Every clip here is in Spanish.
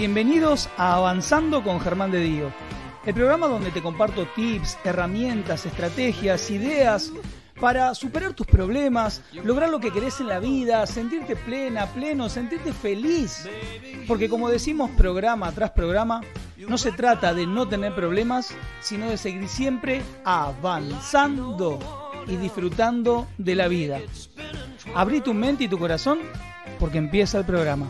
Bienvenidos a Avanzando con Germán de Dio, el programa donde te comparto tips, herramientas, estrategias, ideas para superar tus problemas, lograr lo que querés en la vida, sentirte plena, pleno, sentirte feliz. Porque como decimos programa tras programa, no se trata de no tener problemas, sino de seguir siempre avanzando y disfrutando de la vida. Abrí tu mente y tu corazón porque empieza el programa.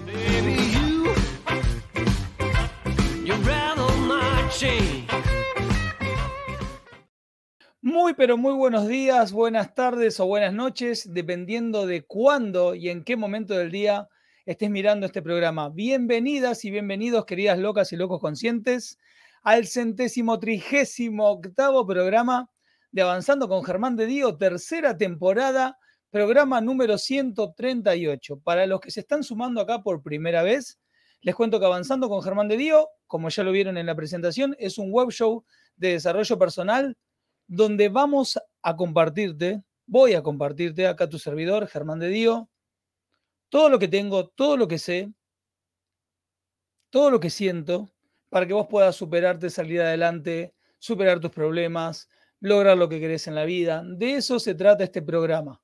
Muy pero muy buenos días, buenas tardes o buenas noches, dependiendo de cuándo y en qué momento del día estés mirando este programa. Bienvenidas y bienvenidos, queridas locas y locos conscientes, al centésimo trigésimo octavo programa de Avanzando con Germán de Dio, tercera temporada, programa número 138. Para los que se están sumando acá por primera vez, les cuento que Avanzando con Germán de Dio, como ya lo vieron en la presentación, es un web show de desarrollo personal donde vamos a compartirte, voy a compartirte acá tu servidor, Germán de Dio, todo lo que tengo, todo lo que sé, todo lo que siento, para que vos puedas superarte, salir adelante, superar tus problemas, lograr lo que querés en la vida. De eso se trata este programa.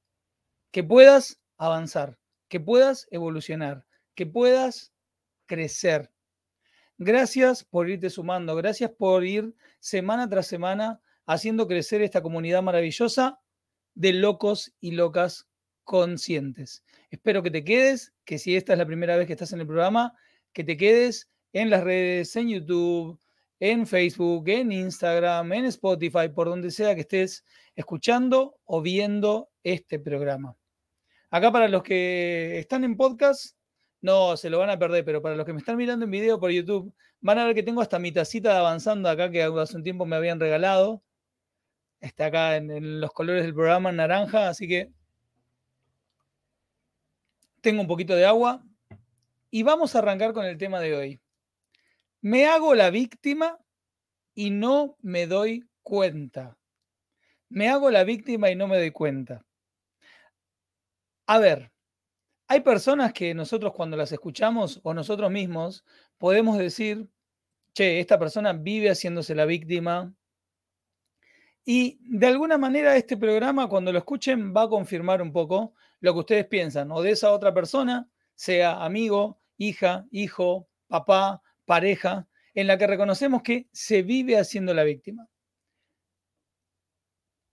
Que puedas avanzar, que puedas evolucionar, que puedas crecer. Gracias por irte sumando, gracias por ir semana tras semana haciendo crecer esta comunidad maravillosa de locos y locas conscientes. Espero que te quedes, que si esta es la primera vez que estás en el programa, que te quedes en las redes, en YouTube, en Facebook, en Instagram, en Spotify, por donde sea que estés escuchando o viendo este programa. Acá para los que están en podcast, no, se lo van a perder, pero para los que me están mirando en video por YouTube, van a ver que tengo hasta mi tacita de avanzando acá que hace un tiempo me habían regalado está acá en, los colores del programa naranja, así que tengo un poquito de agua y vamos a arrancar con el tema de hoy. Me hago la víctima y no me doy cuenta. Me hago la víctima y no me doy cuenta. A ver, hay personas que nosotros cuando las escuchamos o nosotros mismos podemos decir, che, esta persona vive haciéndose la víctima, y de alguna manera este programa, cuando lo escuchen, va a confirmar un poco lo que ustedes piensan, o de esa otra persona, sea amigo, hija, hijo, papá, pareja, en la que reconocemos que se vive haciendo la víctima.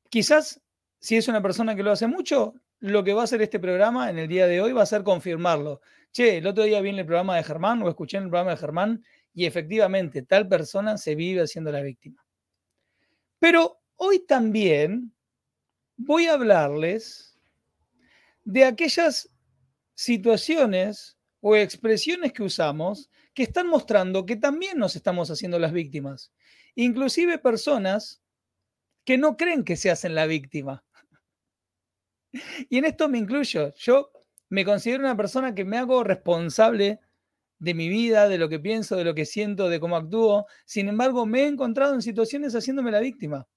Quizás, si es una persona que lo hace mucho, lo que va a hacer este programa en el día de hoy va a ser confirmarlo. Che, el otro día vi en el programa de Germán o escuché en el programa de Germán y efectivamente tal persona se vive haciendo la víctima. Pero Hoy también voy a hablarles de aquellas situaciones o expresiones que usamos que están mostrando que también nos estamos haciendo las víctimas. Inclusive personas que no creen que se hacen la víctima. Y en esto me incluyo. Yo me considero una persona que me hago responsable de mi vida, de lo que pienso, de lo que siento, de cómo actúo. Sin embargo, me he encontrado en situaciones haciéndome la víctima.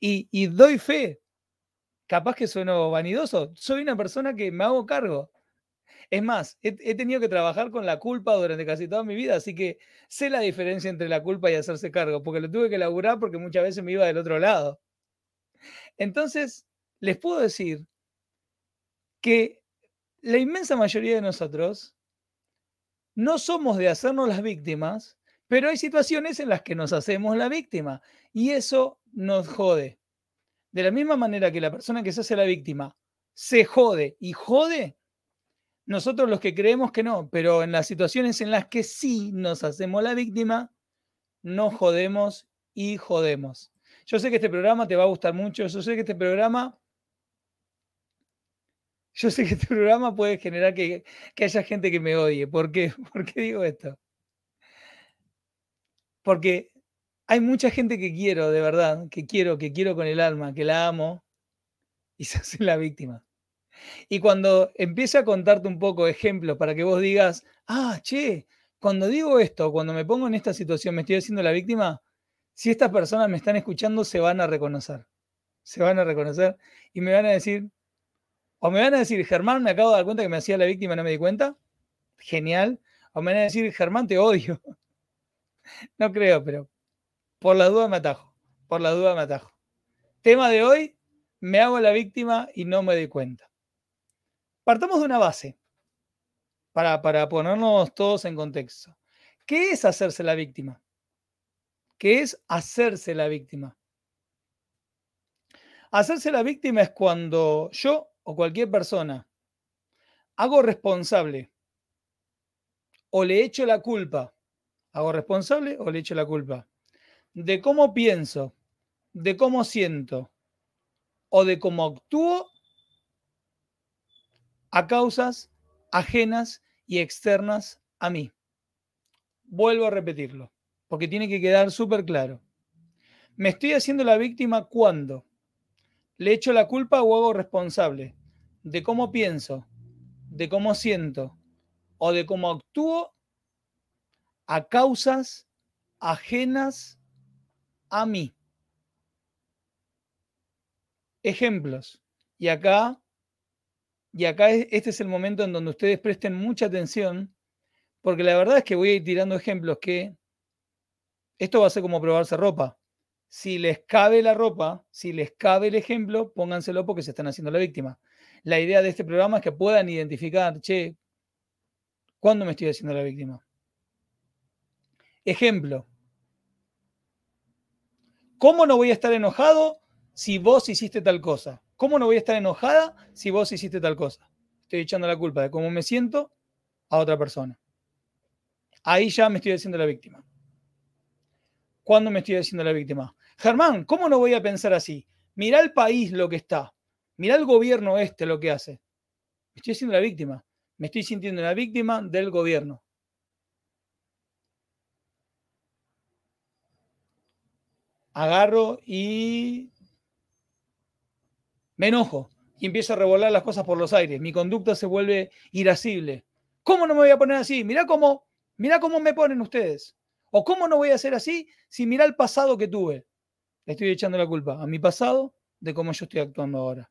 Y, doy fe. Capaz que sueno vanidoso. Soy una persona que me hago cargo. Es más, he, tenido que trabajar con la culpa durante casi toda mi vida, así que sé la diferencia entre la culpa y hacerse cargo, porque lo tuve que laburar porque muchas veces me iba del otro lado. Entonces, les puedo decir que la inmensa mayoría de nosotros no somos de hacernos las víctimas, pero hay situaciones en las que nos hacemos la víctima y eso nos jode. De la misma manera que la persona que se hace la víctima se jode y jode, nosotros los que creemos que no, pero en las situaciones en las que sí nos hacemos la víctima, nos jodemos y jodemos. Yo sé que este programa te va a gustar mucho, yo sé que este programa, yo sé que este programa puede generar que, haya gente que me odie. ¿Por qué? ¿Por qué digo esto? Porque hay mucha gente que quiero, de verdad, que quiero, que quiero con el alma, que la amo, y se hace la víctima. Y cuando empiece a contarte un poco ejemplos para que vos digas, ah, che, cuando digo esto, cuando me pongo en esta situación, me estoy haciendo la víctima, si estas personas me están escuchando, se van a reconocer. Se van a reconocer y me van a decir, o me van a decir, Germán, me acabo de dar cuenta que me hacía la víctima no me di cuenta. Genial. O me van a decir, Germán, te odio. No creo, pero por la duda me atajo. Por la duda me atajo. Tema de hoy, me hago la víctima y no me doy cuenta. Partamos de una base para, para ponernos todos en contexto. ¿Qué es hacerse la víctima? ¿Qué es hacerse la víctima? Hacerse la víctima es cuando yo o cualquier persona hago responsable o le echo la culpa, hago responsable o le echo la culpa de cómo pienso, de cómo siento o de cómo actúo a causas ajenas y externas a mí. Vuelvo a repetirlo, porque tiene que quedar súper claro. Me estoy haciendo la víctima cuando le echo la culpa o hago responsable de cómo pienso, de cómo siento o de cómo actúo a causas ajenas a mí. Ejemplos. Y acá, y acá este es el momento en donde ustedes presten mucha atención, porque la verdad es que voy a ir tirando ejemplos que esto va a ser como probarse ropa si les cabe la ropa, si les cabe el ejemplo, pónganselo porque se están haciendo la víctima. La idea de este programa es que puedan identificar, che, ¿cuándo me estoy haciendo la víctima? Ejemplo. ¿Cómo no voy a estar enojado si vos hiciste tal cosa? ¿Cómo no voy a estar enojada si vos hiciste tal cosa? Estoy echando la culpa de cómo me siento a otra persona. Ahí ya me estoy haciendo la víctima. ¿Cuándo me estoy haciendo la víctima? Germán, ¿cómo no voy a pensar así? Mirá el país lo que está. Mirá el gobierno este lo que hace. Me estoy haciendo la víctima. Me estoy sintiendo una víctima del gobierno. Agarro y me enojo y empiezo a revolar las cosas por los aires. Mi conducta se vuelve irascible. ¿Cómo no me voy a poner así? Mirá cómo, mirá cómo me ponen ustedes. ¿O cómo no voy a ser así si mirá el pasado que tuve? estoy echando la culpa a mi pasado de cómo yo estoy actuando ahora.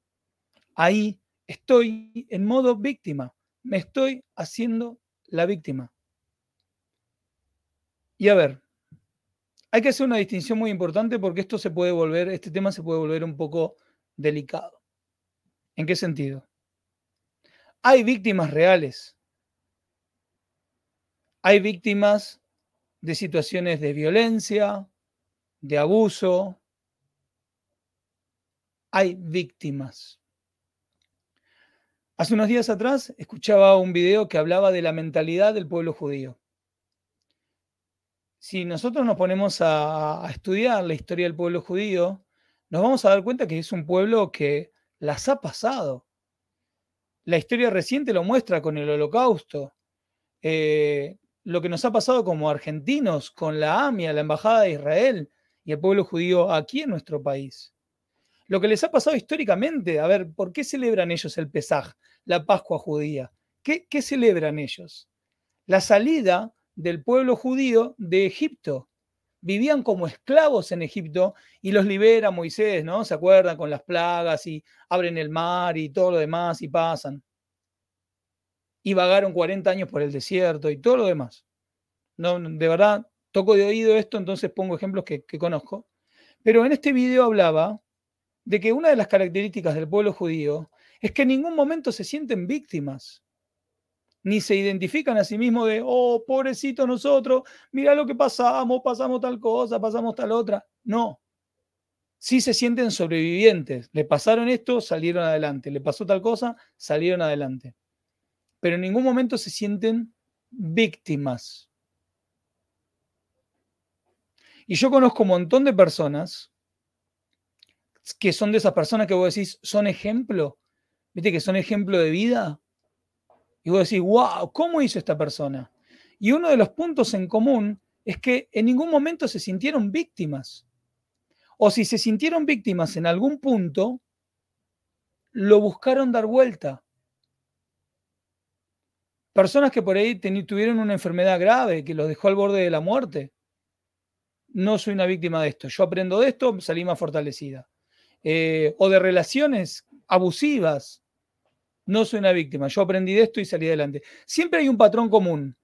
Ahí estoy en modo víctima. Me estoy haciendo la víctima. Y a ver, hay que hacer una distinción muy importante porque esto se puede volver, este tema se puede volver un poco delicado. ¿En qué sentido? Hay víctimas reales. Hay víctimas de situaciones de violencia, de abuso, hay víctimas. Hace unos días atrás escuchaba un video que hablaba de la mentalidad del pueblo judío. Si nosotros nos ponemos a, estudiar la historia del pueblo judío, nos vamos a dar cuenta que es un pueblo que las ha pasado. La historia reciente lo muestra con el holocausto. Eh, lo que nos ha pasado como argentinos con la AMIA, la Embajada de Israel y el pueblo judío aquí en nuestro país lo que les ha pasado históricamente. A ver, ¿por qué celebran ellos el Pesaj, la Pascua judía? ¿Qué, ¿Qué, celebran ellos? La salida del pueblo judío de Egipto. Vivían como esclavos en Egipto y los libera Moisés, ¿no? ¿Se acuerdan? Con las plagas y abren el mar y todo lo demás y pasan. Y vagaron 40 años por el desierto y todo lo demás. No, de verdad, toco de oído esto, entonces pongo ejemplos que, conozco. Pero en este video hablaba de que una de las características del pueblo judío es que en ningún momento se sienten víctimas, ni se identifican a sí mismos de, oh, pobrecito nosotros, mira lo que pasamos, pasamos tal cosa, pasamos tal otra. No. Sí se sienten sobrevivientes. Le pasaron esto, salieron adelante. Le pasó tal cosa, salieron adelante. Pero en ningún momento se sienten víctimas. Y yo conozco un montón de personas que son de esas personas que vos decís, son ejemplo, viste que son ejemplo de vida. Y vos decís, wow, ¿cómo hizo esta persona? Y uno de los puntos en común es que en ningún momento se sintieron víctimas. O si se sintieron víctimas en algún punto, lo buscaron dar vuelta. Personas que por ahí tuvieron una enfermedad grave que los dejó al borde de la muerte. No soy una víctima de esto. Yo aprendo de esto, salí más fortalecida. Eh, o de relaciones abusivas. No soy una víctima, yo aprendí de esto y salí adelante. Siempre hay un patrón común.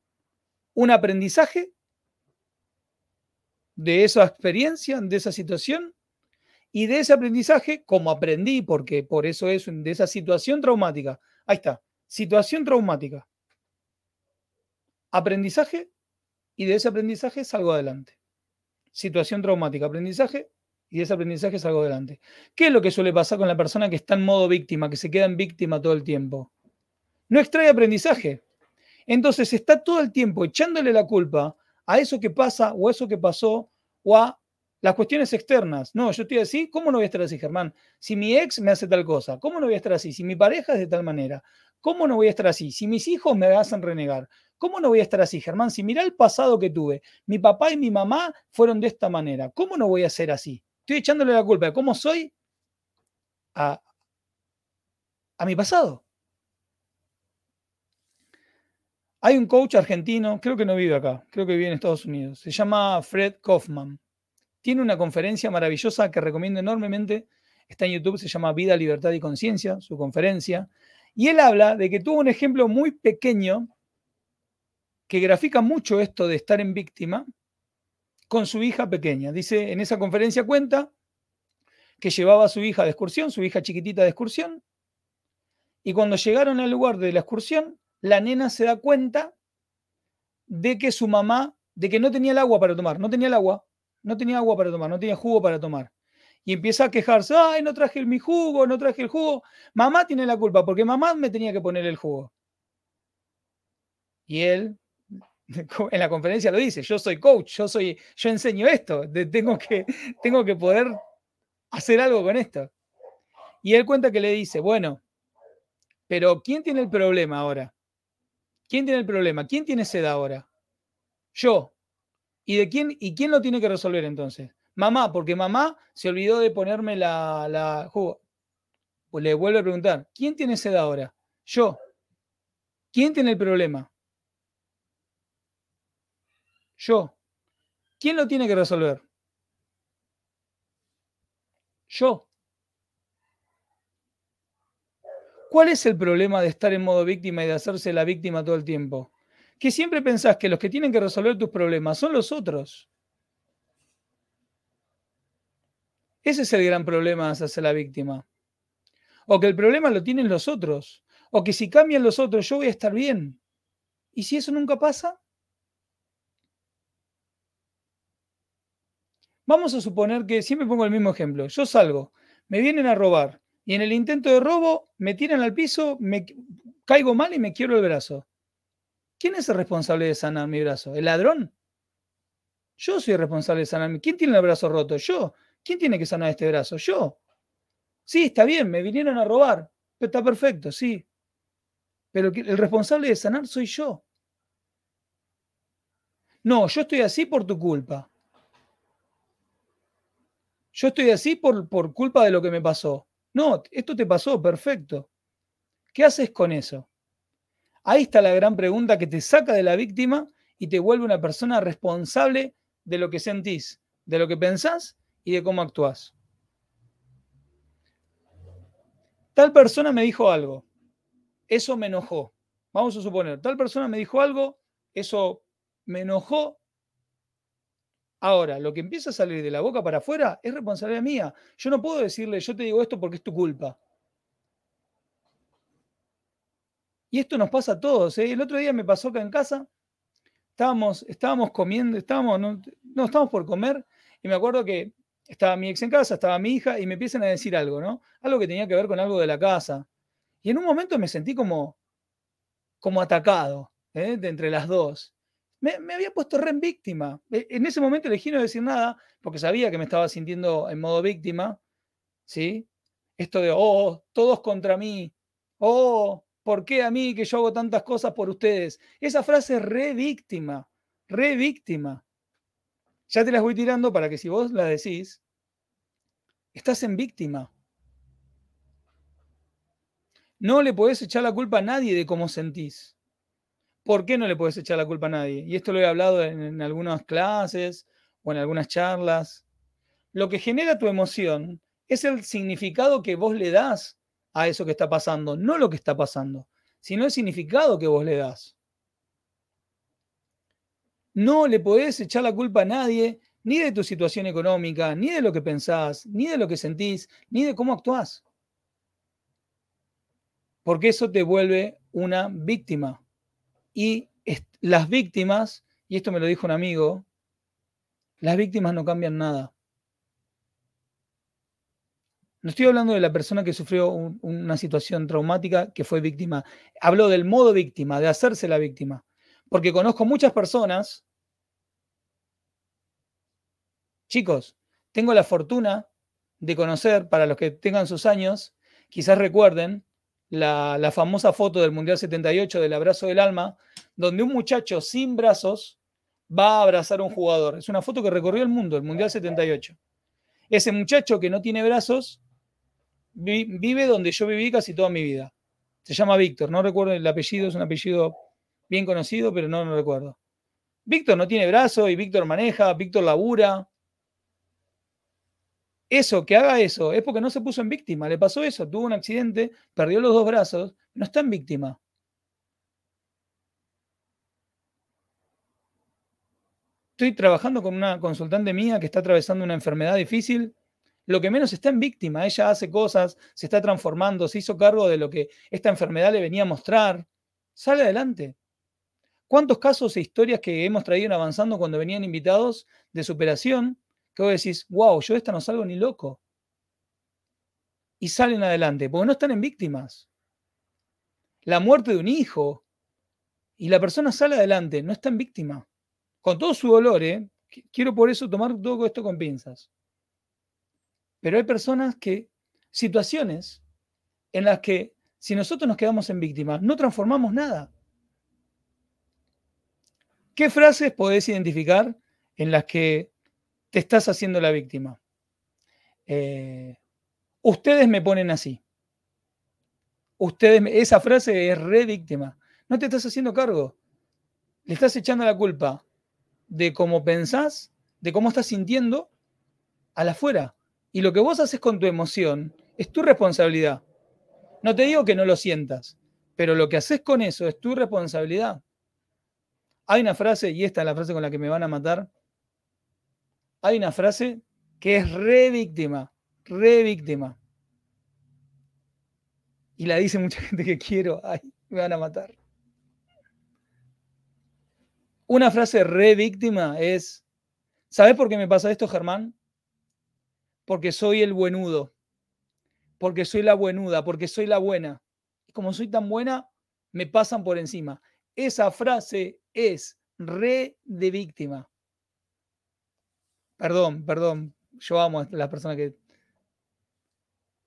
un aprendizaje de esa experiencia, de esa situación, y de ese aprendizaje, como aprendí, porque por eso es de esa situación traumática. Ahí está, situación traumática. Aprendizaje, y de ese aprendizaje salgo adelante. Situación traumática, aprendizaje, y de ese aprendizaje salgo adelante. ¿Qué es lo que suele pasar con la persona que está en modo víctima, que se queda en víctima todo el tiempo? No extrae aprendizaje. Entonces está todo el tiempo echándole la culpa a eso que pasa o a eso que pasó o a las cuestiones externas. No, yo estoy así, ¿cómo no voy a estar así, Germán? Si mi ex me hace tal cosa, ¿cómo no voy a estar así? Si mi pareja es de tal manera, ¿cómo no voy a estar así? Si mis hijos me hacen renegar, ¿cómo no voy a estar así, Germán? Si mira el pasado que tuve, mi papá y mi mamá fueron de esta manera, ¿cómo no voy a ser así? Estoy echándole la culpa de cómo soy a, a mi pasado. Hay un coach argentino, creo que no vive acá, creo que vive en Estados Unidos. Se llama Fred Kaufman. Tiene una conferencia maravillosa que recomiendo enormemente. Está en YouTube, se llama Vida, Libertad y Conciencia, su conferencia. Y él habla de que tuvo un ejemplo muy pequeño que grafica mucho esto de estar en víctima con su hija pequeña. Dice, en esa conferencia cuenta que llevaba a su hija de excursión, su hija chiquitita de excursión, y cuando llegaron al lugar de la excursión, la nena se da cuenta de que su mamá, de que no tenía el agua para tomar, no tenía el agua, no tenía agua para tomar, no tenía jugo para tomar. Y empieza a quejarse, ay, no traje mi jugo, no traje el jugo. Mamá tiene la culpa porque mamá me tenía que poner el jugo. Y él, en la conferencia lo dice, yo soy coach, yo soy, yo enseño esto, tengo que, tengo que poder hacer algo con esto. Y él cuenta que le dice, bueno, pero ¿quién tiene el problema ahora? ¿Quién tiene el problema? ¿Quién tiene sed ahora? Yo. ¿Y de quién, y quién lo tiene que resolver entonces? Mamá, porque mamá se olvidó de ponerme la, la jugo. Pues le vuelvo a preguntar, ¿quién tiene sed ahora? Yo. ¿Quién tiene el problema? Yo. ¿Quién lo tiene que resolver? Yo. ¿Cuál es el problema de estar en modo víctima y de hacerse la víctima todo el tiempo? Que siempre pensás que los que tienen que resolver tus problemas son los otros. Ese es el gran problema de hacerse la víctima. O que el problema lo tienen los otros. O que si cambian los otros yo voy a estar bien. ¿Y si eso nunca pasa? Vamos a suponer que, siempre pongo el mismo ejemplo, yo salgo, me vienen a robar, y en el intento de robo me tiran al piso, me caigo mal y me quiero el brazo. ¿Quién es el responsable de sanar mi brazo? ¿El ladrón? Yo soy el responsable de sanar mi. ¿Quién tiene el brazo roto? Yo. ¿Quién tiene que sanar este brazo? Yo. Sí, está bien, me vinieron a robar. Está perfecto, sí. Pero el responsable de sanar soy yo. No, yo estoy así por tu culpa. Yo estoy así por, por culpa de lo que me pasó. No, esto te pasó, perfecto. ¿Qué haces con eso? Ahí está la gran pregunta que te saca de la víctima y te vuelve una persona responsable de lo que sentís, de lo que pensás y de cómo actúas. Tal persona me dijo algo, eso me enojó. Vamos a suponer, tal persona me dijo algo, eso me enojó Ahora, lo que empieza a salir de la boca para afuera es responsabilidad mía. Yo no puedo decirle, yo te digo esto porque es tu culpa. Y esto nos pasa a todos. ¿eh? El otro día me pasó acá en casa, estábamos, estábamos comiendo, estábamos, no, no, estábamos por comer, y me acuerdo que estaba mi ex en casa, estaba mi hija, y me empiezan a decir algo, ¿no? Algo que tenía que ver con algo de la casa. Y en un momento me sentí como, como atacado, ¿eh? de entre las dos me, había puesto re en víctima. E, en ese momento elegí no decir nada porque sabía que me estaba sintiendo en modo víctima. ¿Sí? Esto de, oh, todos contra mí. Oh, ¿por qué a mí que yo hago tantas cosas por ustedes? Esa frase es re víctima, re víctima. Ya te las voy tirando para que si vos la decís, estás en víctima. No le podés echar la culpa a nadie de cómo sentís. ¿Por qué no le puedes echar la culpa a nadie? Y esto lo he hablado en, algunas clases o en algunas charlas. Lo que genera tu emoción es el significado que vos le das a eso que está pasando, no lo que está pasando, sino el significado que vos le das. No le podés echar la culpa a nadie, ni de tu situación económica, ni de lo que pensás, ni de lo que sentís, ni de cómo actuás. Porque eso te vuelve una víctima. Y las víctimas, y esto me lo dijo un amigo, las víctimas no cambian nada. No estoy hablando de la persona que sufrió una situación traumática que fue víctima. Hablo del modo víctima, de hacerse la víctima. Porque conozco muchas personas. Chicos, tengo la fortuna de conocer, para los que tengan sus años, quizás recuerden la, famosa foto del Mundial 78 del abrazo del alma, donde un muchacho sin brazos va a abrazar a un jugador. Es una foto que recorrió el mundo, el Mundial 78. Ese muchacho que no tiene brazos vive donde yo viví casi toda mi vida. Se llama Víctor, no recuerdo el apellido, es un apellido bien conocido, pero no lo recuerdo. Víctor no tiene brazos y Víctor maneja, Víctor labura. Eso, que haga eso, es porque no se puso en víctima. Le pasó eso, tuvo un accidente, perdió los dos brazos, no está en víctima. Estoy trabajando con una consultante mía que está atravesando una enfermedad difícil. Lo que menos está en víctima. Ella hace cosas, se está transformando, se hizo cargo de lo que esta enfermedad le venía a mostrar. Sale adelante. ¿Cuántos casos e historias que hemos traído avanzando cuando venían invitados de superación? Que vos decís, wow, yo de esta no salgo ni loco. Y salen adelante, porque no están en víctimas. La muerte de un hijo. Y la persona sale adelante, no está en víctima con todo su dolor, ¿eh? quiero por eso tomar todo esto con pinzas. Pero hay personas que, situaciones en las que si nosotros nos quedamos en víctimas, no transformamos nada. ¿Qué frases podés identificar en las que te estás haciendo la víctima? Eh, ustedes me ponen así. Ustedes, esa frase es re víctima. No te estás haciendo cargo. Le estás echando la culpa de cómo pensás, de cómo estás sintiendo a la afuera. Y lo que vos haces con tu emoción es tu responsabilidad. No te digo que no lo sientas, pero lo que haces con eso es tu responsabilidad. Hay una frase, y esta es la frase con la que me van a matar. Hay una frase que es re víctima, re víctima. Y la dice mucha gente que quiero, me van a matar. Una frase re víctima es, ¿sabes por qué me pasa esto, Germán? Porque soy el buenudo, porque soy la buenuda, porque soy la buena. Y como soy tan buena, me pasan por encima. Esa frase es re de víctima. Perdón, perdón, yo amo a las personas que...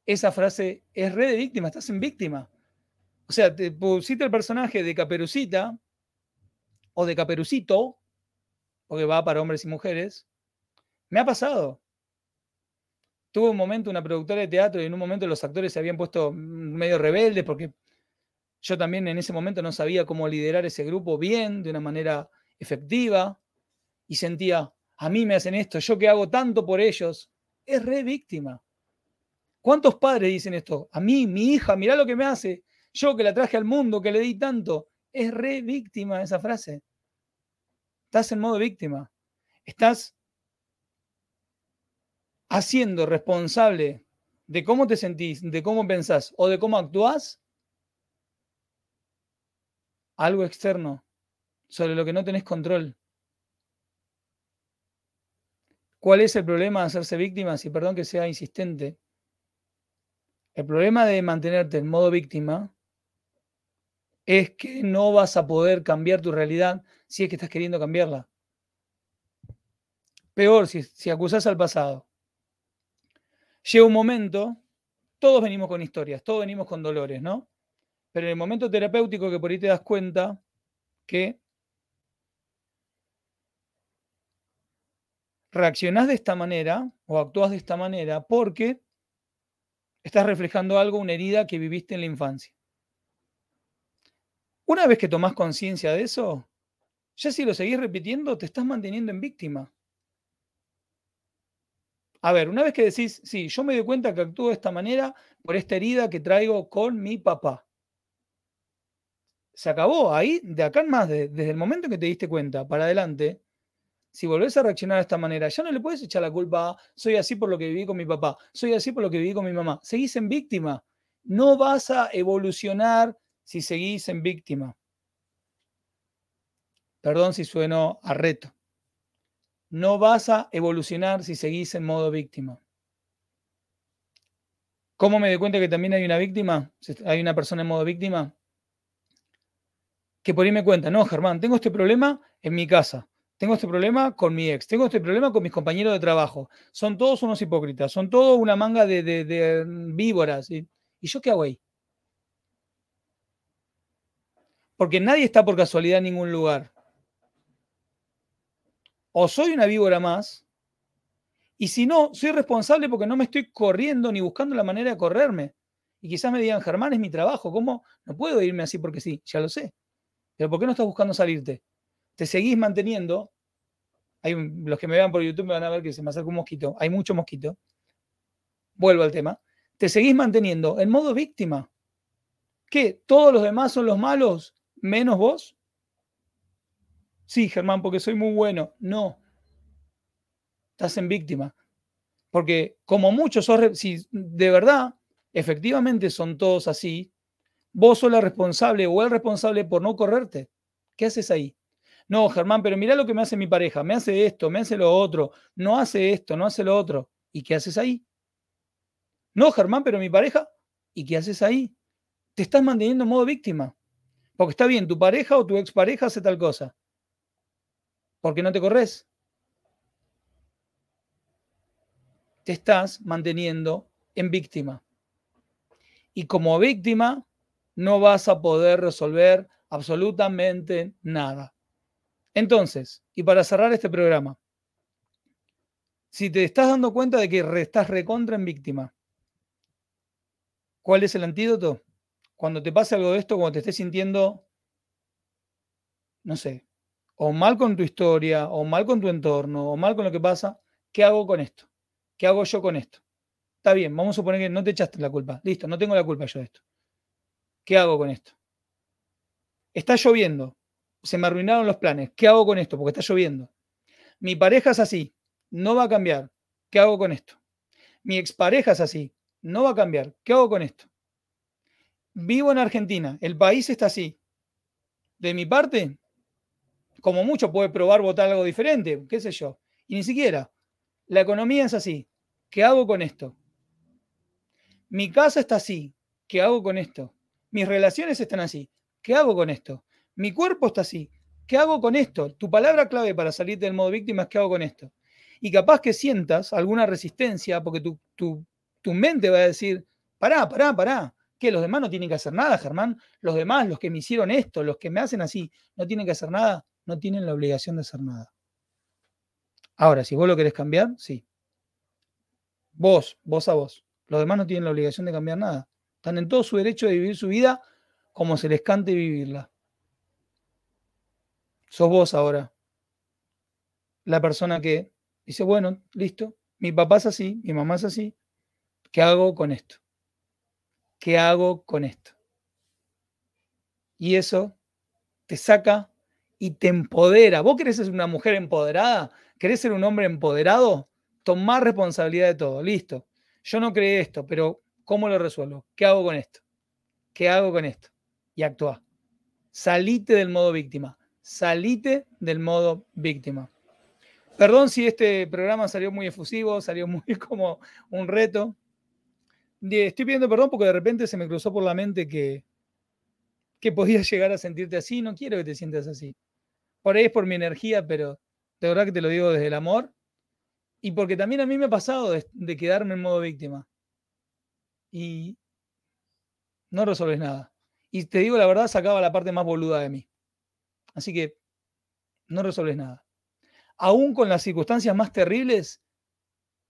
Esa frase es re de víctima, estás en víctima. O sea, te pusiste el personaje de Caperucita, o de caperucito, porque va para hombres y mujeres, me ha pasado. Tuve un momento, una productora de teatro, y en un momento los actores se habían puesto medio rebeldes, porque yo también en ese momento no sabía cómo liderar ese grupo bien, de una manera efectiva, y sentía, a mí me hacen esto, yo que hago tanto por ellos, es re víctima. ¿Cuántos padres dicen esto? A mí, mi hija, mirá lo que me hace, yo que la traje al mundo, que le di tanto, es re víctima esa frase. Estás en modo víctima. Estás haciendo responsable de cómo te sentís, de cómo pensás o de cómo actúas algo externo sobre lo que no tenés control. ¿Cuál es el problema de hacerse víctima? Si perdón que sea insistente. El problema de mantenerte en modo víctima es que no vas a poder cambiar tu realidad si es que estás queriendo cambiarla. Peor si, si acusás al pasado. Llega un momento, todos venimos con historias, todos venimos con dolores, ¿no? Pero en el momento terapéutico que por ahí te das cuenta que reaccionás de esta manera o actúas de esta manera porque estás reflejando algo, una herida que viviste en la infancia. Una vez que tomás conciencia de eso, ya si lo seguís repitiendo, te estás manteniendo en víctima. A ver, una vez que decís, sí, yo me doy cuenta que actúo de esta manera por esta herida que traigo con mi papá. se acabó. Ahí, de acá en más, desde el momento que te diste cuenta, para adelante, si volvés a reaccionar de esta manera, ya no le puedes echar la culpa a soy así por lo que viví con mi papá, soy así por lo que viví con mi mamá. Seguís en víctima. No vas a evolucionar si seguís en víctima. Perdón si sueno a reto. No vas a evolucionar si seguís en modo víctima. ¿Cómo me doy cuenta que también hay una víctima? Hay una persona en modo víctima. Que por ahí me cuenta, no, Germán, tengo este problema en mi casa, tengo este problema con mi ex, tengo este problema con mis compañeros de trabajo. Son todos unos hipócritas, son todos una manga de, víboras. ¿Y yo qué hago ahí? Porque nadie está por casualidad en ningún lugar. O soy una víbora más, y si no, soy responsable porque no me estoy corriendo ni buscando la manera de correrme. Y quizás me digan, Germán, es mi trabajo, ¿cómo? No puedo irme así porque sí, ya lo sé. Pero ¿por qué no estás buscando salirte? Te seguís manteniendo. Hay los que me vean por YouTube me van a ver que se me acerca un mosquito. Hay mucho mosquito. Vuelvo al tema. Te seguís manteniendo en modo víctima. ¿Qué? ¿Todos los demás son los malos menos vos? Sí, Germán, porque soy muy bueno. No, estás en víctima. Porque como muchos sos, si de verdad, efectivamente son todos así, vos sos la responsable o el responsable por no correrte. ¿Qué haces ahí? No, Germán, pero mira lo que me hace mi pareja, me hace esto, me hace lo otro, no hace esto, no hace lo otro. ¿Y qué haces ahí? No, Germán, pero mi pareja, ¿y qué haces ahí? Te estás manteniendo en modo víctima. Porque está bien, tu pareja o tu expareja hace tal cosa. ¿Por qué no te corres? te estás manteniendo en víctima. Y como víctima no vas a poder resolver absolutamente nada. Entonces, y para cerrar este programa, si te estás dando cuenta de que estás recontra en víctima, ¿cuál es el antídoto? Cuando te pase algo de esto, cuando te estés sintiendo, no sé, o mal con tu historia, o mal con tu entorno, o mal con lo que pasa, ¿qué hago con esto? ¿Qué hago yo con esto? Está bien, vamos a suponer que no te echaste la culpa. Listo, no tengo la culpa yo de esto. ¿Qué hago con esto? Está lloviendo. Se me arruinaron los planes. ¿Qué hago con esto? Porque está lloviendo. Mi pareja es así. No va a cambiar. ¿Qué hago con esto? Mi expareja es así. No va a cambiar. ¿Qué hago con esto? Vivo en Argentina. El país está así. De mi parte, como mucho puede probar votar algo diferente. ¿Qué sé yo? Y ni siquiera. La economía es así. ¿Qué hago con esto? Mi casa está así. ¿Qué hago con esto? Mis relaciones están así. ¿Qué hago con esto? Mi cuerpo está así. ¿Qué hago con esto? Tu palabra clave para salir del modo víctima es ¿qué hago con esto? Y capaz que sientas alguna resistencia porque tu, tu, tu mente va a decir, pará, pará, pará. ¿Qué? ¿Los demás no tienen que hacer nada, Germán? Los demás, los que me hicieron esto, los que me hacen así, no tienen que hacer nada, no tienen la obligación de hacer nada. Ahora, si vos lo querés cambiar, sí. Vos, vos a vos. Los demás no tienen la obligación de cambiar nada. Están en todo su derecho de vivir su vida como se les cante vivirla. Sos vos ahora. La persona que dice, bueno, listo, mi papá es así, mi mamá es así. ¿Qué hago con esto? ¿Qué hago con esto? Y eso te saca y te empodera. ¿Vos querés ser una mujer empoderada? ¿Querés ser un hombre empoderado? Tomar responsabilidad de todo. Listo. Yo no creé esto, pero ¿cómo lo resuelvo? ¿Qué hago con esto? ¿Qué hago con esto? Y actúa. Salite del modo víctima. Salite del modo víctima. Perdón si este programa salió muy efusivo, salió muy como un reto. Estoy pidiendo perdón porque de repente se me cruzó por la mente que, que podías llegar a sentirte así. No quiero que te sientas así. Por ahí es por mi energía, pero de verdad que te lo digo desde el amor. Y porque también a mí me ha pasado de, quedarme en modo víctima. Y no resolves nada. Y te digo la verdad, sacaba la parte más boluda de mí. Así que no resolves nada. Aún con las circunstancias más terribles,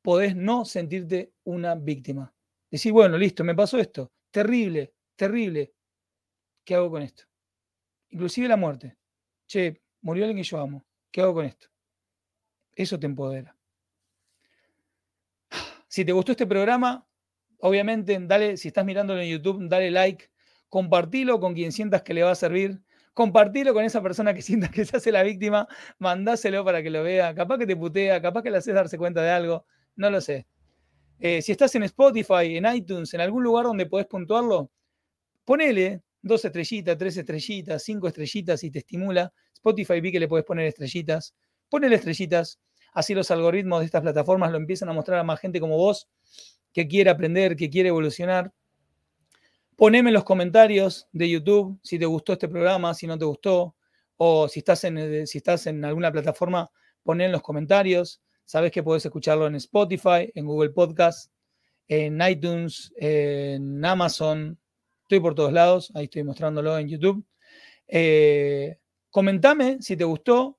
podés no sentirte una víctima. Decir, bueno, listo, me pasó esto. Terrible, terrible. ¿Qué hago con esto? Inclusive la muerte. Che, murió alguien que yo amo. ¿Qué hago con esto? Eso te empodera. Si te gustó este programa, obviamente, dale, si estás mirándolo en YouTube, dale like, compartilo con quien sientas que le va a servir, compartilo con esa persona que sientas que se hace la víctima, mandáselo para que lo vea, capaz que te putea, capaz que le haces darse cuenta de algo, no lo sé. Eh, si estás en Spotify, en iTunes, en algún lugar donde podés puntuarlo, ponele dos estrellitas, tres estrellitas, cinco estrellitas y te estimula. Spotify vi que le puedes poner estrellitas. Ponele estrellitas. Así los algoritmos de estas plataformas lo empiezan a mostrar a más gente como vos que quiere aprender, que quiere evolucionar. Poneme en los comentarios de YouTube si te gustó este programa, si no te gustó, o si estás en, eh, si estás en alguna plataforma, poné en los comentarios. Sabes que puedes escucharlo en Spotify, en Google Podcast, en iTunes, en Amazon. Estoy por todos lados, ahí estoy mostrándolo en YouTube. Eh, comentame si te gustó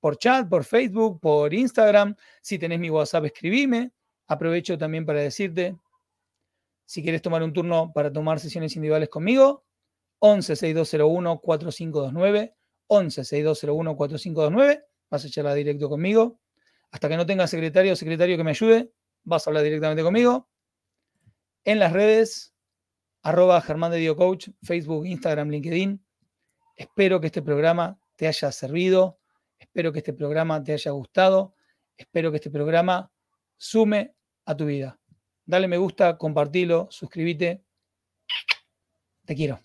por chat, por Facebook, por Instagram. Si tenés mi WhatsApp, escribime. Aprovecho también para decirte, si quieres tomar un turno para tomar sesiones individuales conmigo, 11 6201 4529, 11 6201 4529, vas a charlar directo conmigo. Hasta que no tenga secretario o secretario que me ayude, vas a hablar directamente conmigo. En las redes, arroba Germán de Dio Coach, Facebook, Instagram, LinkedIn. Espero que este programa te haya servido. Espero que este programa te haya gustado. Espero que este programa sume a tu vida. Dale me gusta, compartilo, suscríbete. Te quiero.